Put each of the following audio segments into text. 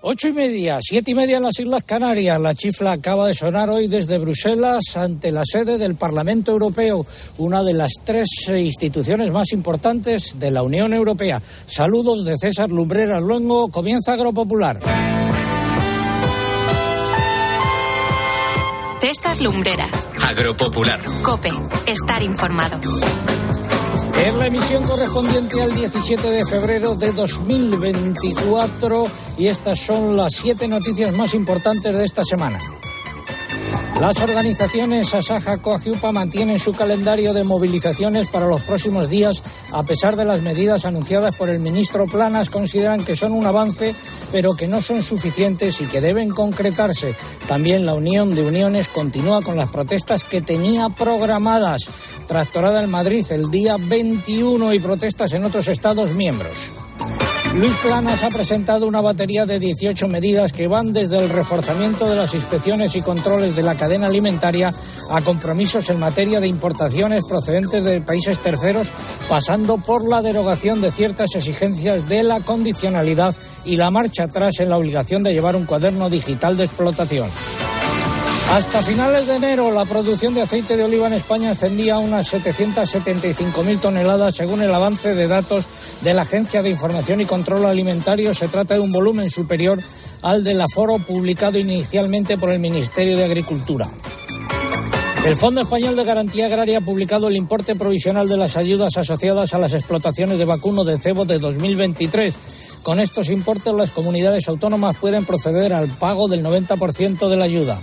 Ocho y media, siete y media en las Islas Canarias. La chifla acaba de sonar hoy desde Bruselas ante la sede del Parlamento Europeo, una de las tres instituciones más importantes de la Unión Europea. Saludos de César Lumbreras Luengo. Comienza Agropopular. César Lumbreras. Agropopular. Cope. Estar informado. Es la emisión correspondiente al 17 de febrero de 2024 y estas son las siete noticias más importantes de esta semana. Las organizaciones Asaja Coagiupa mantienen su calendario de movilizaciones para los próximos días, a pesar de las medidas anunciadas por el ministro Planas, consideran que son un avance, pero que no son suficientes y que deben concretarse. También la Unión de Uniones continúa con las protestas que tenía programadas. Tractorada en Madrid el día 21 y protestas en otros Estados miembros. Luis Planas ha presentado una batería de 18 medidas que van desde el reforzamiento de las inspecciones y controles de la cadena alimentaria a compromisos en materia de importaciones procedentes de países terceros, pasando por la derogación de ciertas exigencias de la condicionalidad y la marcha atrás en la obligación de llevar un cuaderno digital de explotación. Hasta finales de enero, la producción de aceite de oliva en España ascendía a unas 775.000 toneladas, según el avance de datos de la Agencia de Información y Control Alimentario. Se trata de un volumen superior al del aforo publicado inicialmente por el Ministerio de Agricultura. El Fondo Español de Garantía Agraria ha publicado el importe provisional de las ayudas asociadas a las explotaciones de vacuno de cebo de 2023. Con estos importes, las comunidades autónomas pueden proceder al pago del 90% de la ayuda.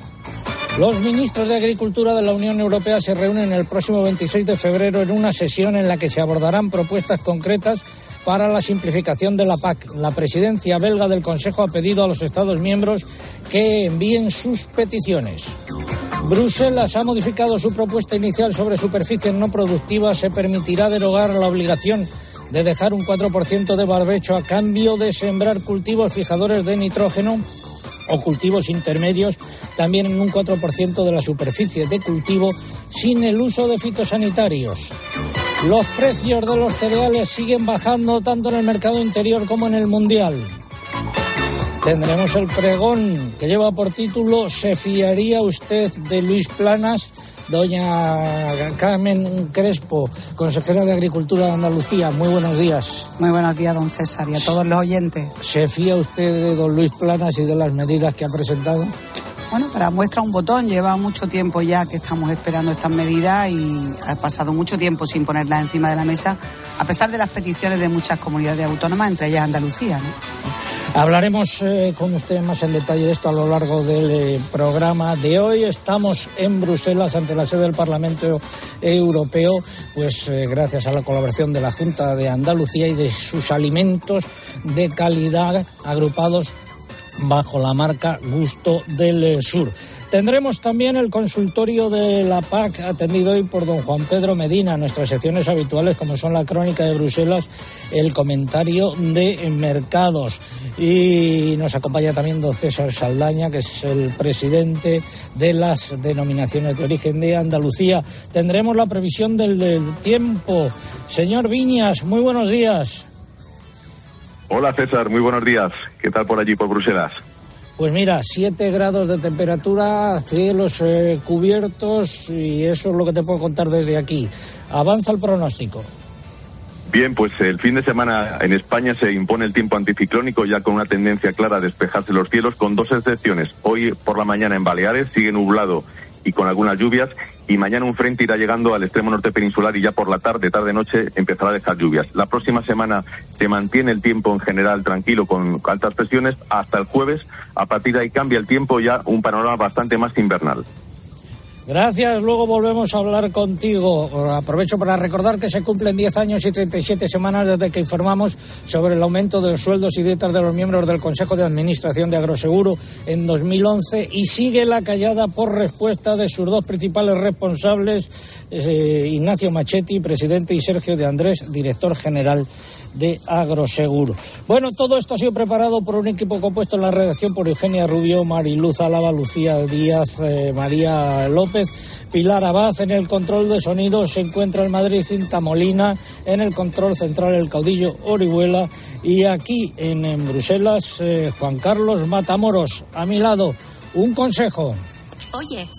Los ministros de Agricultura de la Unión Europea se reúnen el próximo 26 de febrero en una sesión en la que se abordarán propuestas concretas para la simplificación de la PAC. La presidencia belga del Consejo ha pedido a los Estados miembros que envíen sus peticiones. Bruselas ha modificado su propuesta inicial sobre superficies no productivas. Se permitirá derogar la obligación de dejar un 4% de barbecho a cambio de sembrar cultivos fijadores de nitrógeno o cultivos intermedios también en un 4% de la superficie de cultivo sin el uso de fitosanitarios. Los precios de los cereales siguen bajando tanto en el mercado interior como en el mundial. Tendremos el pregón que lleva por título ¿Se fiaría usted de Luis Planas? Doña Carmen Crespo, consejera de Agricultura de Andalucía, muy buenos días. Muy buenos días, don César, y a todos los oyentes. ¿Se fía usted de don Luis Planas y de las medidas que ha presentado? Bueno, para muestra un botón, lleva mucho tiempo ya que estamos esperando estas medidas y ha pasado mucho tiempo sin ponerlas encima de la mesa, a pesar de las peticiones de muchas comunidades autónomas, entre ellas Andalucía. ¿no? Hablaremos eh, con usted más en detalle de esto a lo largo del eh, programa de hoy. Estamos en Bruselas ante la sede del Parlamento Europeo, pues eh, gracias a la colaboración de la Junta de Andalucía y de sus alimentos de calidad agrupados bajo la marca Gusto del Sur. Tendremos también el consultorio de la PAC atendido hoy por don Juan Pedro Medina, nuestras secciones habituales como son la crónica de Bruselas, el comentario de mercados. Y nos acompaña también don César Saldaña, que es el presidente de las denominaciones de origen de Andalucía. Tendremos la previsión del, del tiempo. Señor Viñas, muy buenos días. Hola César, muy buenos días. ¿Qué tal por allí, por Bruselas? Pues mira, 7 grados de temperatura, cielos eh, cubiertos y eso es lo que te puedo contar desde aquí. Avanza el pronóstico. Bien, pues el fin de semana en España se impone el tiempo anticiclónico ya con una tendencia clara a despejarse los cielos con dos excepciones. Hoy por la mañana en Baleares sigue nublado y con algunas lluvias y mañana un frente irá llegando al extremo norte peninsular y ya por la tarde, tarde-noche empezará a dejar lluvias. La próxima semana se mantiene el tiempo en general tranquilo con altas presiones hasta el jueves. A partir de ahí cambia el tiempo ya un panorama bastante más invernal. Gracias, luego volvemos a hablar contigo. Aprovecho para recordar que se cumplen 10 años y 37 semanas desde que informamos sobre el aumento de los sueldos y dietas de los miembros del Consejo de Administración de Agroseguro en 2011 y sigue la callada por respuesta de sus dos principales responsables, eh, Ignacio Machetti, presidente, y Sergio de Andrés, director general de Agroseguro. Bueno, todo esto ha sido preparado por un equipo compuesto en la redacción por Eugenia Rubio, Mariluz Álava, Lucía Díaz, eh, María López, Pilar Abad. En el control de sonido se encuentra el Madrid Cinta Molina, en el control central el caudillo Orihuela Y aquí en, Bruselas, eh, Juan Carlos Matamoros, a mi lado, un consejo. Oye,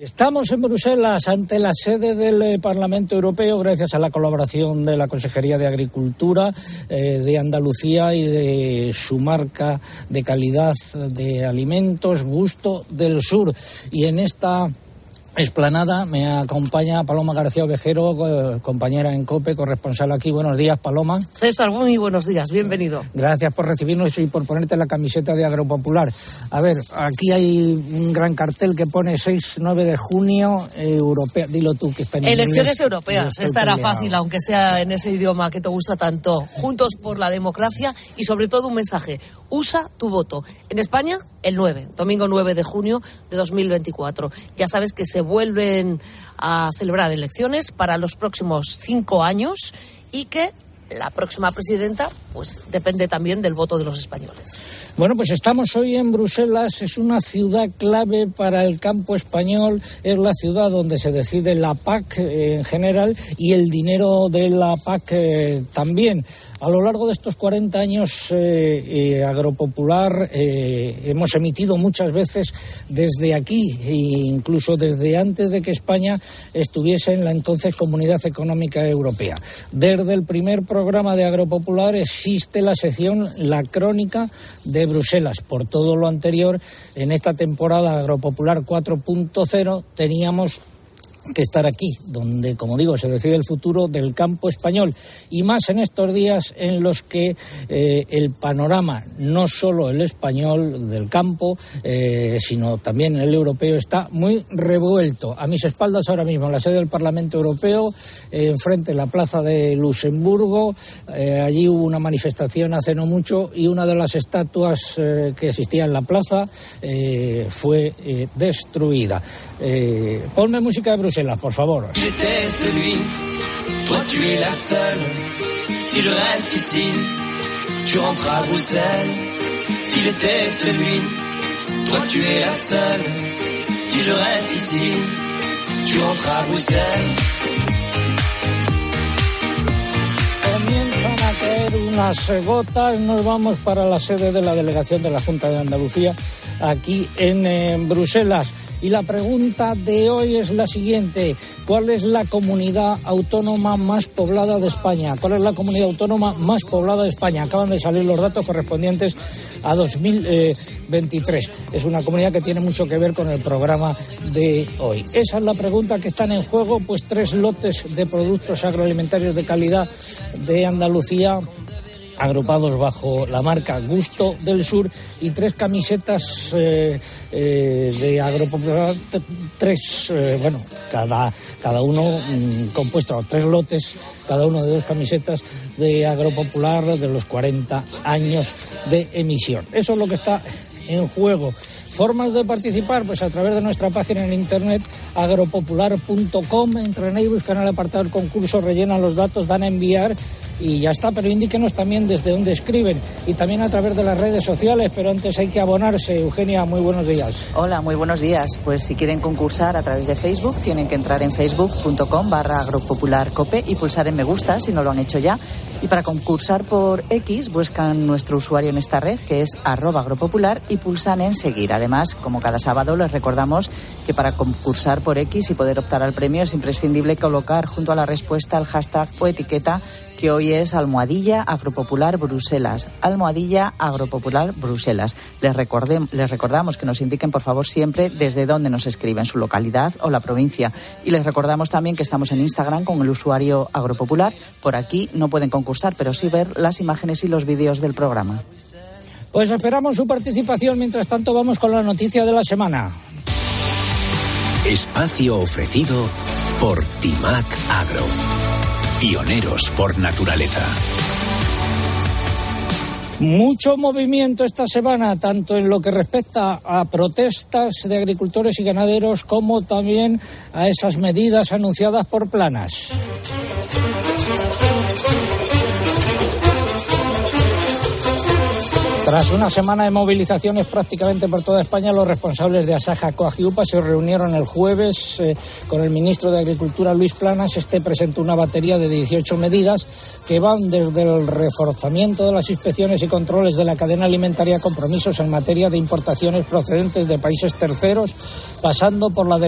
Estamos en Bruselas ante la sede del eh, Parlamento Europeo gracias a la colaboración de la Consejería de Agricultura eh, de Andalucía y de su marca de calidad de alimentos Gusto del Sur. Y en esta Esplanada me acompaña Paloma García Ovejero, eh, compañera en COPE, corresponsal aquí. Buenos días, Paloma. César, muy buenos días, bienvenido. Gracias por recibirnos y por ponerte la camiseta de Agropopular. A ver, aquí hay un gran cartel que pone 6-9 de junio, europea. Dilo tú que está en Elecciones europeas, estará fácil, aunque sea en ese idioma que te gusta tanto. Juntos por la democracia y sobre todo un mensaje. Usa tu voto. En España, el 9, domingo 9 de junio de 2024. Ya sabes que se vuelven a celebrar elecciones para los próximos cinco años y que la próxima presidenta pues depende también del voto de los españoles. Bueno, pues estamos hoy en Bruselas, es una ciudad clave para el campo español, es la ciudad donde se decide la PAC eh, en general y el dinero de la PAC eh, también. A lo largo de estos 40 años eh, Agropopular hemos emitido muchas veces desde aquí e incluso desde antes de que España estuviese en la entonces Comunidad Económica Europea. Desde el primer programa de Agropopular existe la sección La Crónica de Bruselas. Por todo lo anterior, en esta temporada Agropopular 4.0 teníamos que estar aquí, donde, como digo, se decide el futuro del campo español. Y más en estos días en los que eh, el panorama, no solo el español del campo, eh, sino también el europeo, está muy revuelto. A mis espaldas ahora mismo, en la sede del Parlamento Europeo, enfrente de la plaza de Luxemburgo, eh, allí hubo una manifestación hace no mucho y una de las estatuas que existía en la plaza fue destruida. Ponme música de Bruselas por favor. J'étais celui, toi tu es la seule. Si je reste ici, tu rentres à Bruxelles. Si j'étais celui, toi tu es la seule. Si je reste ici, tu rentres à Bruxelles. Comienzan a caer unas gotas, nos vamos para la sede de la delegación de la Junta de Andalucía aquí en, en Bruselas. Y la pregunta de hoy es la siguiente. ¿Cuál es la comunidad autónoma más poblada de España? ¿Cuál es la comunidad autónoma más poblada de España? Acaban de salir los datos correspondientes a 2023. Es una comunidad que tiene mucho que ver con el programa de hoy. Esa es la pregunta que están en juego, pues tres lotes de productos agroalimentarios de calidad de Andalucía agrupados bajo la marca Gusto del Sur y tres camisetas eh, eh, de agropopular, tres, eh, bueno, cada, cada uno mm, compuesto, tres lotes, cada uno de dos camisetas de agropopular de los 40 años de emisión. Eso es lo que está en juego. Formas de participar, pues a través de nuestra página en internet agropopular.com, entran ahí, buscan el apartado del concurso, rellenan los datos, dan a enviar y ya está, pero indíquenos también desde dónde escriben y también a través de las redes sociales, pero antes hay que abonarse. Eugenia, muy buenos días. Hola, muy buenos días. Pues si quieren concursar a través de Facebook, tienen que entrar en facebook.com barra agropopularcope y pulsar en me gusta si no lo han hecho ya. Y para concursar por X, buscan nuestro usuario en esta red, que es arroba agropopular, y pulsan en seguir. Además, como cada sábado, les recordamos que para concursar por X y poder optar al premio es imprescindible colocar junto a la respuesta el hashtag o etiqueta que hoy es Almohadilla Agropopular Bruselas. Almohadilla Agropopular Bruselas. Les, les recordamos que nos indiquen, por favor, siempre desde dónde nos escriben, su localidad o la provincia. Y les recordamos también que estamos en Instagram con el usuario Agropopular. Por aquí no pueden concursar, pero sí ver las imágenes y los vídeos del programa. Pues esperamos su participación. Mientras tanto, vamos con la noticia de la semana. Espacio ofrecido por Timac Agro. Pioneros por naturaleza. Mucho movimiento esta semana, tanto en lo que respecta a protestas de agricultores y ganaderos como también a esas medidas anunciadas por Planas. Tras una semana de movilizaciones prácticamente por toda España, los responsables de Asaja Coagiupa se reunieron el jueves eh, con el ministro de Agricultura, Luis Planas. Este presentó una batería de 18 medidas que van desde el reforzamiento de las inspecciones y controles de la cadena alimentaria compromisos en materia de importaciones procedentes de países terceros, pasando por la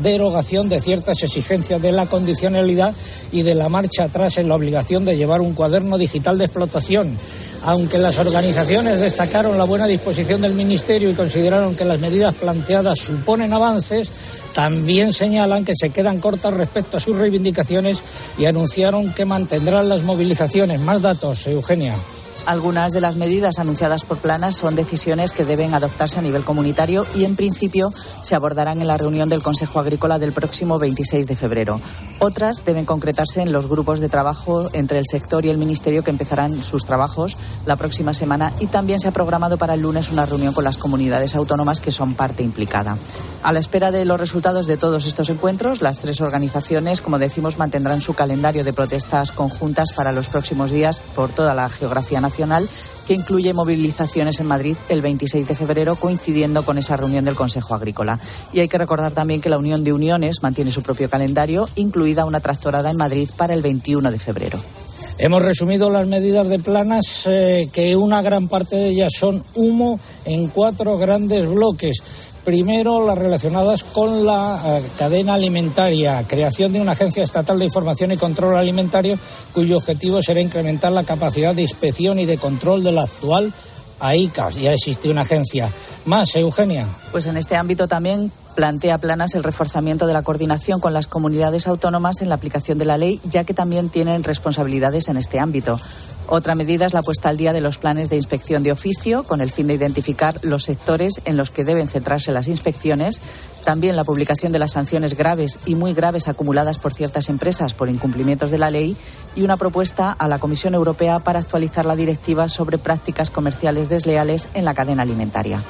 derogación de ciertas exigencias de la condicionalidad y de la marcha atrás en la obligación de llevar un cuaderno digital de explotación aunque las organizaciones destacaron la buena disposición del Ministerio y consideraron que las medidas planteadas suponen avances, también señalan que se quedan cortas respecto a sus reivindicaciones y anunciaron que mantendrán las movilizaciones. Más datos, Eugenia. Algunas de las medidas anunciadas por Planas son decisiones que deben adoptarse a nivel comunitario y, en principio, se abordarán en la reunión del Consejo Agrícola del próximo 26 de febrero. Otras deben concretarse en los grupos de trabajo entre el sector y el Ministerio que empezarán sus trabajos la próxima semana y también se ha programado para el lunes una reunión con las comunidades autónomas que son parte implicada. A la espera de los resultados de todos estos encuentros, las tres organizaciones, como decimos, mantendrán su calendario de protestas conjuntas para los próximos días por toda la geografía nacional que incluye movilizaciones en Madrid el 26 de febrero, coincidiendo con esa reunión del Consejo Agrícola. Y hay que recordar también que la Unión de Uniones mantiene su propio calendario, incluida una tractorada en Madrid para el 21 de febrero. Hemos resumido las medidas de planas, eh, que una gran parte de ellas son humo en cuatro grandes bloques. Primero, las relacionadas con la eh, cadena alimentaria, creación de una agencia estatal de información y control alimentario cuyo objetivo será incrementar la capacidad de inspección y de control de la actual AICAS. Ya existe una agencia. Más, Eugenia. Pues en este ámbito también plantea Planas el reforzamiento de la coordinación con las comunidades autónomas en la aplicación de la ley, ya que también tienen responsabilidades en este ámbito. Otra medida es la puesta al día de los planes de inspección de oficio, con el fin de identificar los sectores en los que deben centrarse las inspecciones. También la publicación de las sanciones graves y muy graves acumuladas por ciertas empresas por incumplimientos de la ley y una propuesta a la Comisión Europea para actualizar la directiva sobre prácticas comerciales desleales en la cadena alimentaria.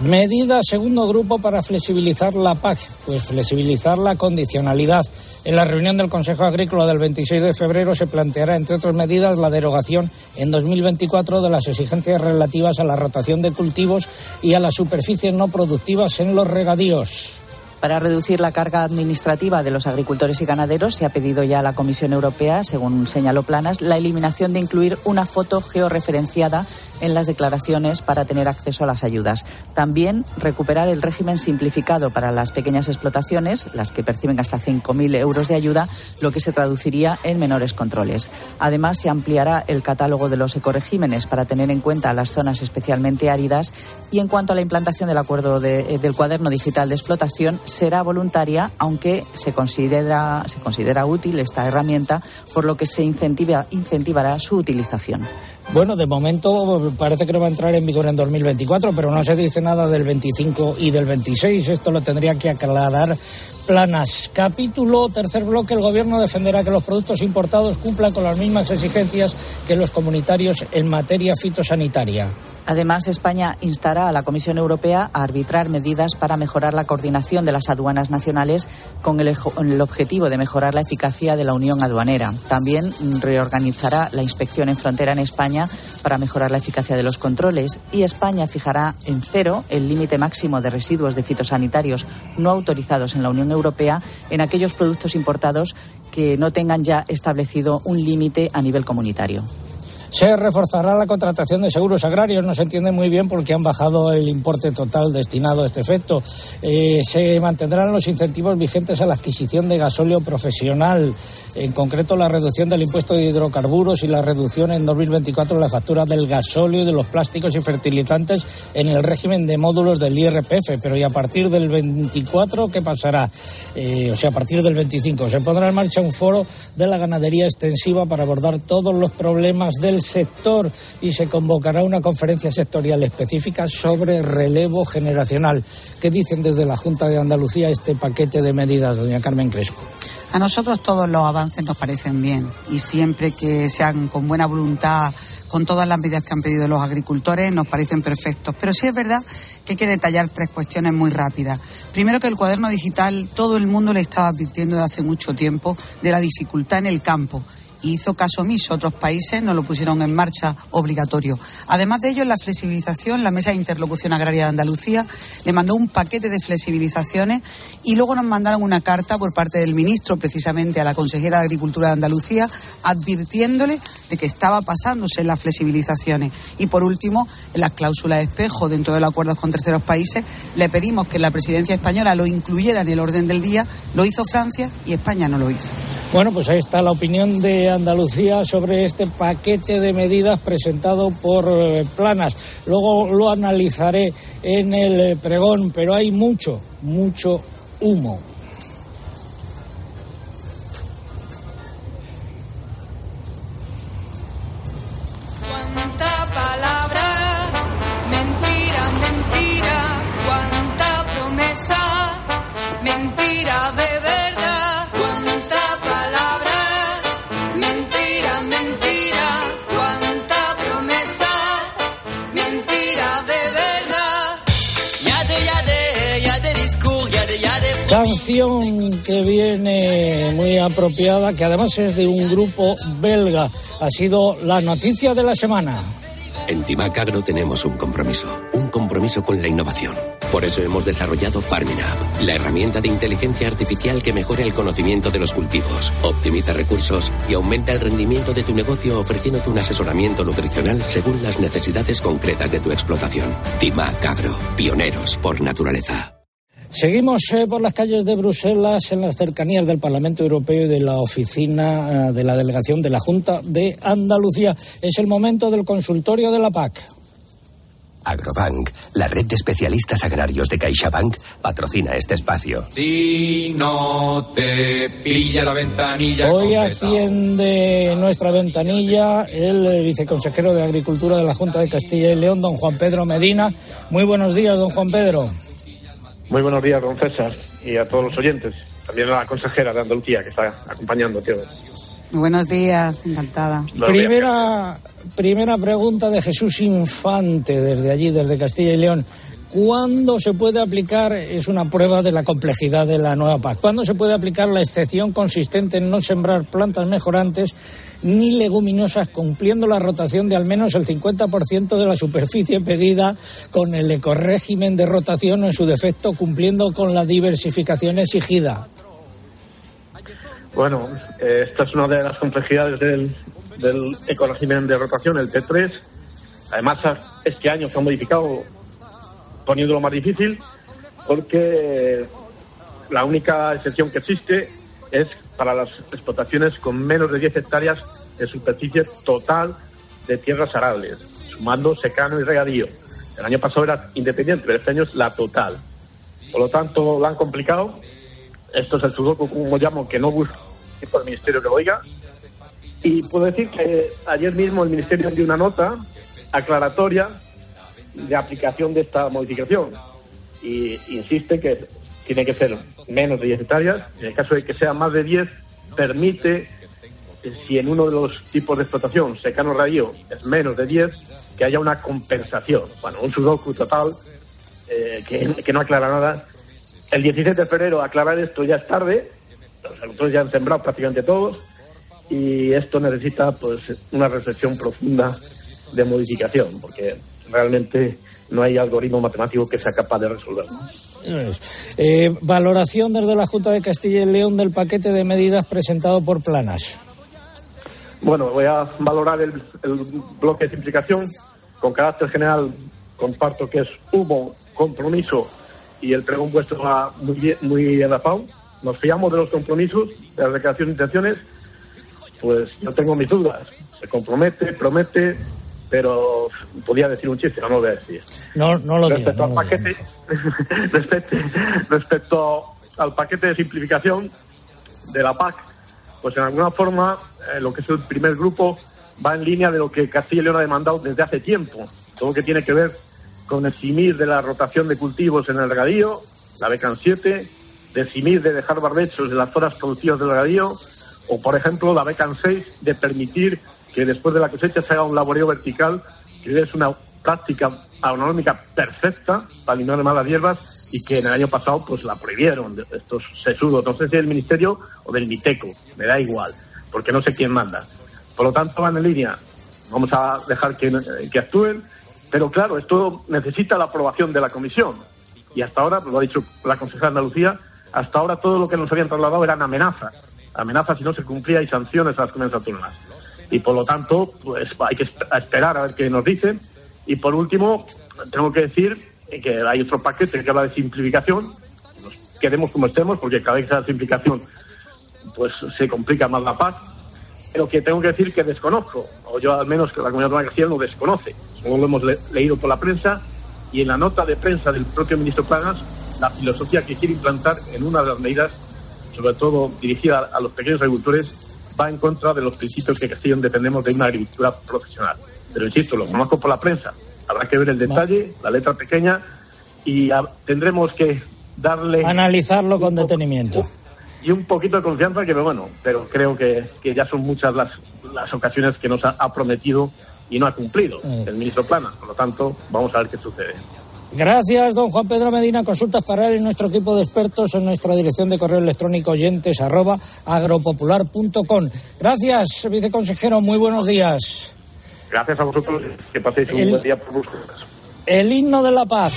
Medida segundo grupo para flexibilizar la PAC, pues flexibilizar la condicionalidad. En la reunión del Consejo Agrícola del 26 de febrero se planteará, entre otras medidas, la derogación en 2024 de las exigencias relativas a la rotación de cultivos y a las superficies no productivas en los regadíos. Para reducir la carga administrativa de los agricultores y ganaderos, se ha pedido ya a la Comisión Europea, según señaló Planas, la eliminación de incluir una foto georreferenciada en las declaraciones para tener acceso a las ayudas. También recuperar el régimen simplificado para las pequeñas explotaciones, las que perciben hasta 5.000 euros de ayuda, lo que se traduciría en menores controles. Además, se ampliará el catálogo de los ecoregímenes para tener en cuenta las zonas especialmente áridas y en cuanto a la implantación del acuerdo del cuaderno digital de explotación, será voluntaria, aunque se considera, se considera útil esta herramienta, por lo que se incentiva, incentivará su utilización. Bueno, de momento parece que no va a entrar en vigor en 2024, pero no se dice nada del 25 y del 26. Esto lo tendría que aclarar Planas. Capítulo tercer bloque. El Gobierno defenderá que los productos importados cumplan con las mismas exigencias que los comunitarios en materia fitosanitaria. Además, España instará a la Comisión Europea a arbitrar medidas para mejorar la coordinación de las aduanas nacionales con el, objetivo de mejorar la eficacia de la unión aduanera. También reorganizará la inspección en frontera en España para mejorar la eficacia de los controles y España fijará en cero el límite máximo de residuos de fitosanitarios no autorizados en la Unión Europea en aquellos productos importados que no tengan ya establecido un límite a nivel comunitario. Se reforzará la contratación de seguros agrarios. No se entiende muy bien porque han bajado el importe total destinado a este efecto. Eh, se mantendrán los incentivos vigentes a la adquisición de gasóleo profesional en concreto la reducción del impuesto de hidrocarburos y la reducción en 2024 de la factura del gasóleo y de los plásticos y fertilizantes en el régimen de módulos del IRPF. Pero y a partir del 24, ¿qué pasará? Eh, o sea, a partir del 25 se pondrá en marcha un foro de la ganadería extensiva para abordar todos los problemas del sector y se convocará una conferencia sectorial específica sobre relevo generacional. ¿Qué dicen desde la Junta de Andalucía este paquete de medidas, doña Carmen Crespo? A nosotros todos los avances nos parecen bien y siempre que sean con buena voluntad con todas las medidas que han pedido los agricultores, nos parecen perfectos. Pero sí es verdad que hay que detallar tres cuestiones muy rápidas. Primero, que el cuaderno digital, todo el mundo le estaba advirtiendo de hace mucho tiempo de la dificultad en el campo hizo caso omiso. Otros países no lo pusieron en marcha obligatorio. Además de ello, en la flexibilización, la Mesa de Interlocución Agraria de Andalucía le mandó un paquete de flexibilizaciones y luego nos mandaron una carta por parte del ministro, precisamente a la consejera de Agricultura de Andalucía, advirtiéndole de que estaba pasándose en las flexibilizaciones. Y por último, en las cláusulas de espejo dentro de los acuerdos con terceros países, le pedimos que la presidencia española lo incluyera en el orden del día. Lo hizo Francia y España no lo hizo. Bueno, pues ahí está la opinión de Andalucía sobre este paquete de medidas presentado por eh, Planas. Luego lo analizaré en el pregón, pero hay mucho, mucho humo. Canción que viene muy apropiada, que además es de un grupo belga. Ha sido la noticia de la semana. En Timac Agro tenemos un compromiso, un compromiso con la innovación. Por eso hemos desarrollado Farming App, la herramienta de inteligencia artificial que mejora el conocimiento de los cultivos, optimiza recursos y aumenta el rendimiento de tu negocio ofreciéndote un asesoramiento nutricional según las necesidades concretas de tu explotación. Timac Agro, pioneros por naturaleza. Seguimos eh, por las calles de Bruselas, en las cercanías del Parlamento Europeo y de la oficina eh, de la delegación de la Junta de Andalucía. Es el momento del consultorio de la PAC. Agrobank, la red de especialistas agrarios de CaixaBank, patrocina este espacio. Si no te pilla la ventanilla. Hoy atiende nuestra ventanilla el viceconsejero de Agricultura de la Junta de Castilla y León, don Juan Pedro Medina. Muy buenos días, don Juan Pedro. Muy buenos días, don César, y a todos los oyentes. También a la consejera de Andalucía que está acompañando, tío. Muy buenos días, encantada. Primera, primera pregunta de Jesús Infante, desde allí, desde Castilla y León. ¿Cuándo se puede aplicar, es una prueba de la complejidad de la nueva PAC, cuándo se puede aplicar la excepción consistente en no sembrar plantas mejorantes ni leguminosas, cumpliendo la rotación de al menos el 50% de la superficie pedida con el ecorégimen de rotación o, en su defecto, cumpliendo con la diversificación exigida? Bueno, eh, esta es una de las complejidades del, del ecorégimen de rotación, el T3. Además, este año se ha modificado poniéndolo más difícil porque la única excepción que existe es para las explotaciones con menos de 10 hectáreas de superficie total de tierras arables, sumando secano y regadío. El año pasado era independiente, pero este año es la total. Por lo tanto, lo han complicado. Esto es el sudoku, como llamo, que no busca por el Ministerio que lo oiga. Y puedo decir que ayer mismo el Ministerio dio una nota aclaratoria de aplicación de esta modificación. Y insiste que tiene que ser menos de 10 hectáreas. En el caso de que sea más de 10, permite, si en uno de los tipos de explotación, secano radio, es menos de 10, que haya una compensación. Bueno, un sudoku total eh, que, que no aclara nada. El 17 de febrero aclarar esto ya es tarde, los agricultores ya han sembrado prácticamente todos y esto necesita pues una reflexión profunda de modificación, porque realmente no hay algoritmo matemático que sea capaz de resolverlo. Eh, valoración desde la Junta de Castilla y León del paquete de medidas presentado por Planas. Bueno, voy a valorar el, bloque de simplificación. Con carácter general, comparto que es humo, compromiso y el pregón vuestro va muy, bien- muy adaptado. Nos fiamos de los compromisos, de las declaraciones de intenciones. Pues yo tengo mis dudas. Se compromete, promete, pero podía decir un chiste, no lo voy a decir. No, no lo respecto no al paquete, respecto, respecto al paquete de simplificación de la PAC, pues en alguna forma eh, lo que es el primer grupo va en línea de lo que Castilla y León ha demandado desde hace tiempo, todo lo que tiene que ver con eximir de la rotación de cultivos en el regadío, la BECAN 7, de eximir de dejar barbechos en las zonas productivas del regadío, o por ejemplo la BECAN 6 de permitir que después de la cosecha se haga un laboreo vertical, que es una práctica agronómica perfecta para eliminar malas hierbas y que en el año pasado pues la prohibieron estos sesudos, no sé si del ministerio o del Miteco, me da igual, porque no sé quién manda. Por lo tanto van en línea, vamos a dejar que, que actúen, pero claro, esto necesita la aprobación de la comisión y hasta ahora, lo ha dicho la consejera Andalucía, hasta ahora todo lo que nos habían trasladado eran amenazas, amenazas si no se cumplía y sanciones a las comunidades autónomas. Y por lo tanto, pues hay que esperar a ver qué nos dicen y por último, tengo que decir que hay otro paquete que habla de simplificación. Nos quedemos como estemos, porque cada vez que da simplificación, pues se complica más la paz. Pero que tengo que decir que desconozco, o yo al menos que la comunidad García lo desconoce. Solo lo hemos leído por la prensa y en la nota de prensa del propio ministro Planas, la filosofía que quiere implantar en una de las medidas, sobre todo dirigida a los pequeños agricultores, va en contra de los principios que Castellón defendemos de una agricultura profesional. Pero insisto, lo conozco por la prensa. Habrá que ver el detalle, la letra pequeña, y tendremos que darle. Analizarlo con detenimiento. Y un poquito de confianza, que bueno, pero creo que, que ya son muchas las, las ocasiones que nos ha, prometido y no ha cumplido el ministro Plana. Por lo tanto, vamos a ver qué sucede. Gracias, don Juan Pedro Medina. Consultas para él en nuestro equipo de expertos en nuestra dirección de correo electrónico oyentes arroba agropopular.com. Gracias, viceconsejero. Muy buenos días. Gracias a vosotros. Que paséis un buen día por vosotros. El himno de la paz.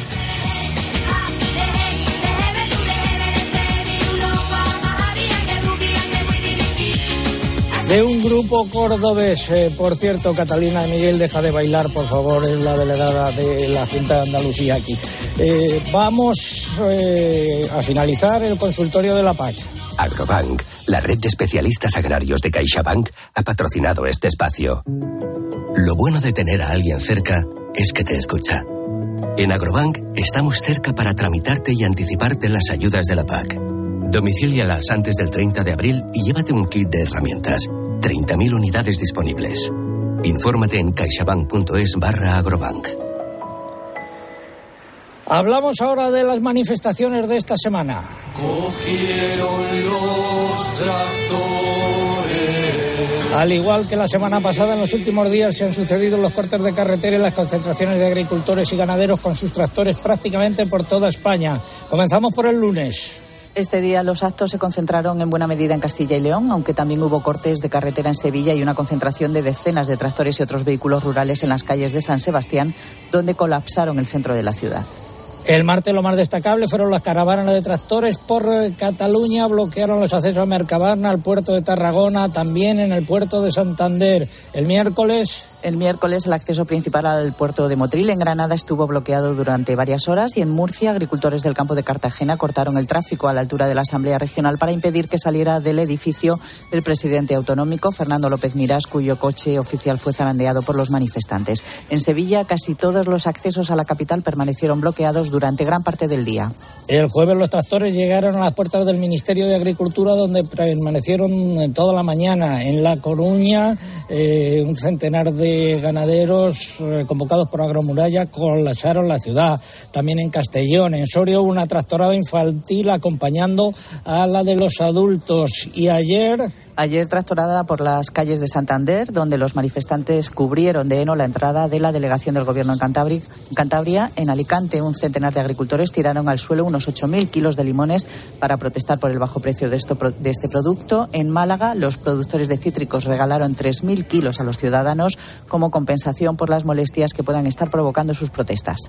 De un grupo cordobés. Por cierto, Catalina Miguel, deja de bailar, por favor, es la delegada de la Junta de Andalucía aquí. Eh, vamos eh, a finalizar el consultorio de la paz. Agrobank, la red de especialistas agrarios de CaixaBank, ha patrocinado este espacio. Lo bueno de tener a alguien cerca es que te escucha. En Agrobank estamos cerca para tramitarte y anticiparte las ayudas de la PAC. Domicílialas antes del 30 de abril y llévate un kit de herramientas. 30.000 unidades disponibles. Infórmate en caixabank.es barra agrobank. Hablamos ahora de las manifestaciones de esta semana. Cogieron los tractores. Al igual que la semana pasada, en los últimos días se han sucedido los cortes de carretera y las concentraciones de agricultores y ganaderos con sus tractores prácticamente por toda España. Comenzamos por el lunes. Este día los actos se concentraron en buena medida en Castilla y León, aunque también hubo cortes de carretera en Sevilla y una concentración de decenas de tractores y otros vehículos rurales en las calles de San Sebastián, donde colapsaron el centro de la ciudad. El martes lo más destacable fueron las caravanas de tractores por Cataluña, bloquearon los accesos a Mercabarna, al puerto de Tarragona, también en el puerto de Santander. El miércoles el miércoles el acceso principal al puerto de Motril en Granada estuvo bloqueado durante varias horas y en Murcia agricultores del campo de Cartagena cortaron el tráfico a la altura de la Asamblea Regional para impedir que saliera del edificio el presidente autonómico Fernando López Mirás, cuyo coche oficial fue zarandeado por los manifestantes. En Sevilla casi todos los accesos a la capital permanecieron bloqueados durante gran parte del día. El jueves los tractores llegaron a las puertas del Ministerio de Agricultura donde permanecieron toda la mañana. En La Coruña eh, un centenar de ganaderos eh, convocados por Agromuralla colapsaron la ciudad. También en Castellón, en Sorio, una tractorada infantil acompañando a la de los adultos. Y ayer Ayer tractorada por las calles de Santander, donde los manifestantes cubrieron de heno la entrada de la delegación del gobierno en Cantabria. En Alicante, un centenar de agricultores tiraron al suelo unos 8.000 kilos de limones para protestar por el bajo precio de, esto, de este producto. En Málaga, los productores de cítricos regalaron 3.000 kilos a los ciudadanos como compensación por las molestias que puedan estar provocando sus protestas.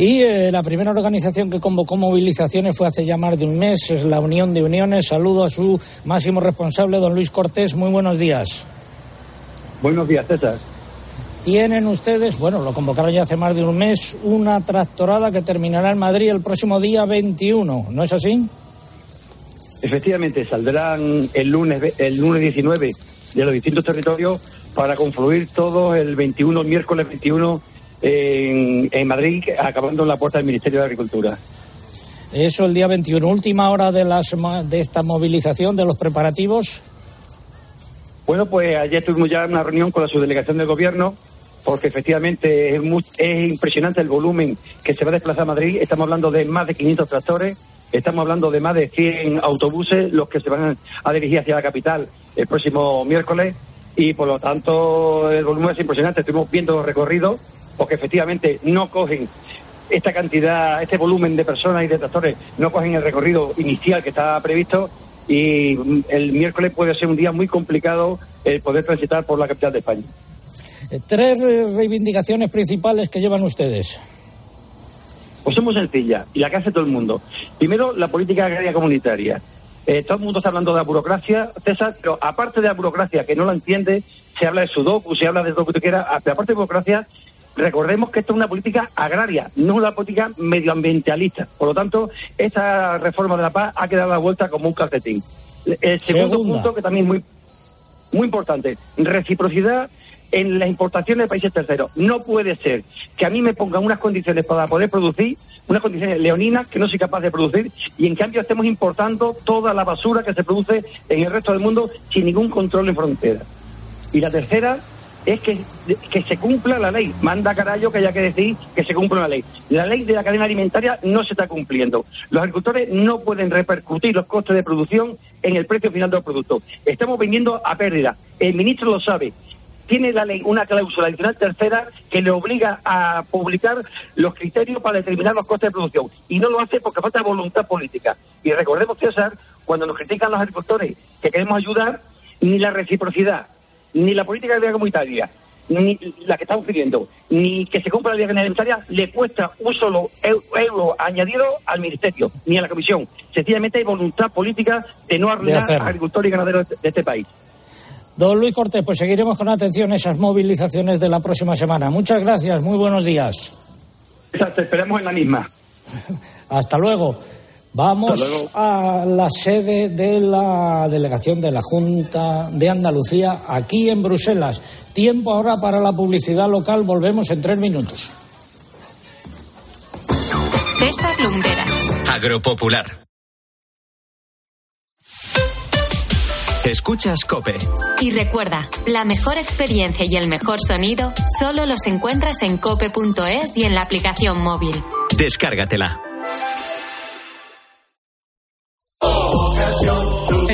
Y eh, la primera organización que convocó movilizaciones fue hace ya más de un mes, es la Unión de Uniones. Saludo a su máximo responsable, don Luis Cortés. Muy buenos días. Buenos días, César. Tienen ustedes, bueno, lo convocaron ya hace más de un mes, una tractorada que terminará en Madrid el próximo día 21, ¿no es así? Efectivamente, saldrán el lunes, el lunes 19 de los distintos territorios para confluir todos el 21, miércoles 21 en, Madrid, acabando en la puerta del Ministerio de Agricultura. Eso el día 21, última hora de, las, de esta movilización, de los preparativos. Bueno, pues ayer tuvimos ya una reunión con la subdelegación del gobierno, porque efectivamente es, es impresionante el volumen que se va a desplazar a Madrid. Estamos hablando de más de 500 tractores, estamos hablando de más de 100 autobuses, los que se van a dirigir hacia la capital el próximo miércoles y por lo tanto el volumen es impresionante. Estuvimos viendo los recorridos porque efectivamente no cogen esta cantidad, este volumen de personas y de tractores, no cogen el recorrido inicial que estaba previsto y mm, el miércoles puede ser un día muy complicado el poder transitar por la capital de España. Eh, Tres reivindicaciones principales que llevan ustedes. Pues es muy sencilla y la que hace todo el mundo. Primero, la política agraria comunitaria. Eh, todo el mundo está hablando de la burocracia, César, pero aparte de la burocracia, que no la entiende, se habla de Sudoku, se habla de todo lo que tú quieras, pero aparte de burocracia, recordemos que esto es una política agraria, no una política medioambientalista. Por lo tanto, esta reforma de la paz ha quedado a la vuelta como un calcetín. El segundo Segunda. punto, que también es muy, muy importante, reciprocidad en las importaciones de países terceros. No puede ser que a mí me pongan unas condiciones para poder producir, unas condiciones leoninas que no soy capaz de producir, y en cambio estemos importando toda la basura que se produce en el resto del mundo sin ningún control en frontera. Y la tercera es que, que se cumpla la ley. Manda carallo que haya que decir que se cumpla la ley. La ley de la cadena alimentaria no se está cumpliendo. Los agricultores no pueden repercutir los costes de producción en el precio final del producto. Estamos vendiendo a pérdida. El ministro lo sabe. Tiene la ley una cláusula adicional tercera que le obliga a publicar los criterios para determinar los costes de producción. Y no lo hace porque falta voluntad política. Y recordemos, César, cuando nos critican los agricultores que queremos ayudar, ni la reciprocidad, ni la política agraria comunitaria, ni la que estamos pidiendo, ni que se compre la ley alimentaria, le cuesta un solo eu- euro añadido al Ministerio, ni a la Comisión. Sencillamente hay voluntad política de no arruinar a agricultores y ganaderos de este país. Don Luis Cortés, pues seguiremos con atención esas movilizaciones de la próxima semana. Muchas gracias, muy buenos días. Te esperamos en la misma. Hasta luego. Vamos a la sede de la delegación de la Junta de Andalucía aquí en Bruselas. Tiempo ahora para la publicidad local. Volvemos en tres minutos. César Lumberas. Agropopular. Escuchas Cope. Y recuerda, la mejor experiencia y el mejor sonido solo los encuentras en cope.es y en la aplicación móvil. Descárgatela.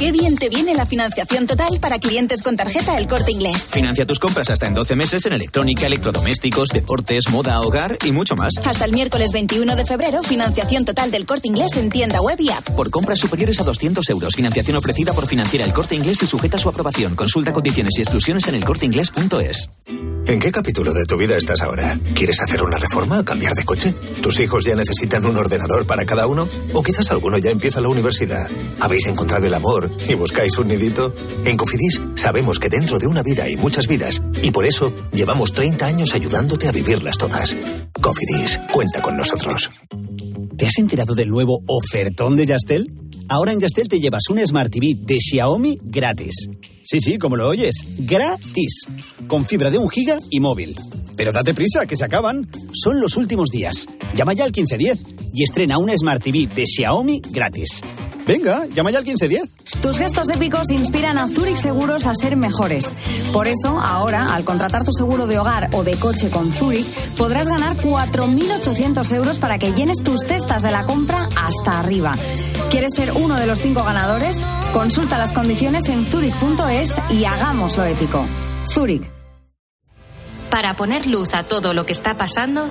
Qué bien te viene la financiación total para clientes con tarjeta El Corte Inglés. Financia tus compras hasta en 12 meses en electrónica, electrodomésticos, deportes, moda, hogar y mucho más. Hasta el miércoles 21 de febrero, financiación total del Corte Inglés en tienda web y app. Por compras superiores a 200 euros, financiación ofrecida por Financiera El Corte Inglés y sujeta a su aprobación. Consulta condiciones y exclusiones en elcorteingles.es. ¿En qué capítulo de tu vida estás ahora? ¿Quieres hacer una reforma o cambiar de coche? ¿Tus hijos ya necesitan un ordenador para cada uno? ¿O quizás alguno ya empieza la universidad? ¿Habéis encontrado el amor y buscáis un nidito? En Cofidis sabemos que dentro de una vida hay muchas vidas y por eso llevamos 30 años ayudándote a vivirlas todas. Cofidis, cuenta con nosotros. ¿Te has enterado del nuevo ofertón de Yastel? Ahora en Yastel te llevas un Smart TV de Xiaomi gratis. Sí, sí, como lo oyes, gratis. Con fibra de un giga y móvil. Pero date prisa, que se acaban. Son los últimos días. Llama ya al 1510 y estrena una Smart TV de Xiaomi gratis. Venga, llama ya al 1510. Tus gestos épicos inspiran a Zurich Seguros a ser mejores. Por eso, ahora, al contratar tu seguro de hogar o de coche con Zurich, podrás ganar 4.800 euros para que llenes tus cestas de la compra hasta arriba. ¿Quieres ser uno de los cinco ganadores? Consulta las condiciones en zurich.es y hagámoslo épico. Zurich. Para poner luz a todo lo que está pasando,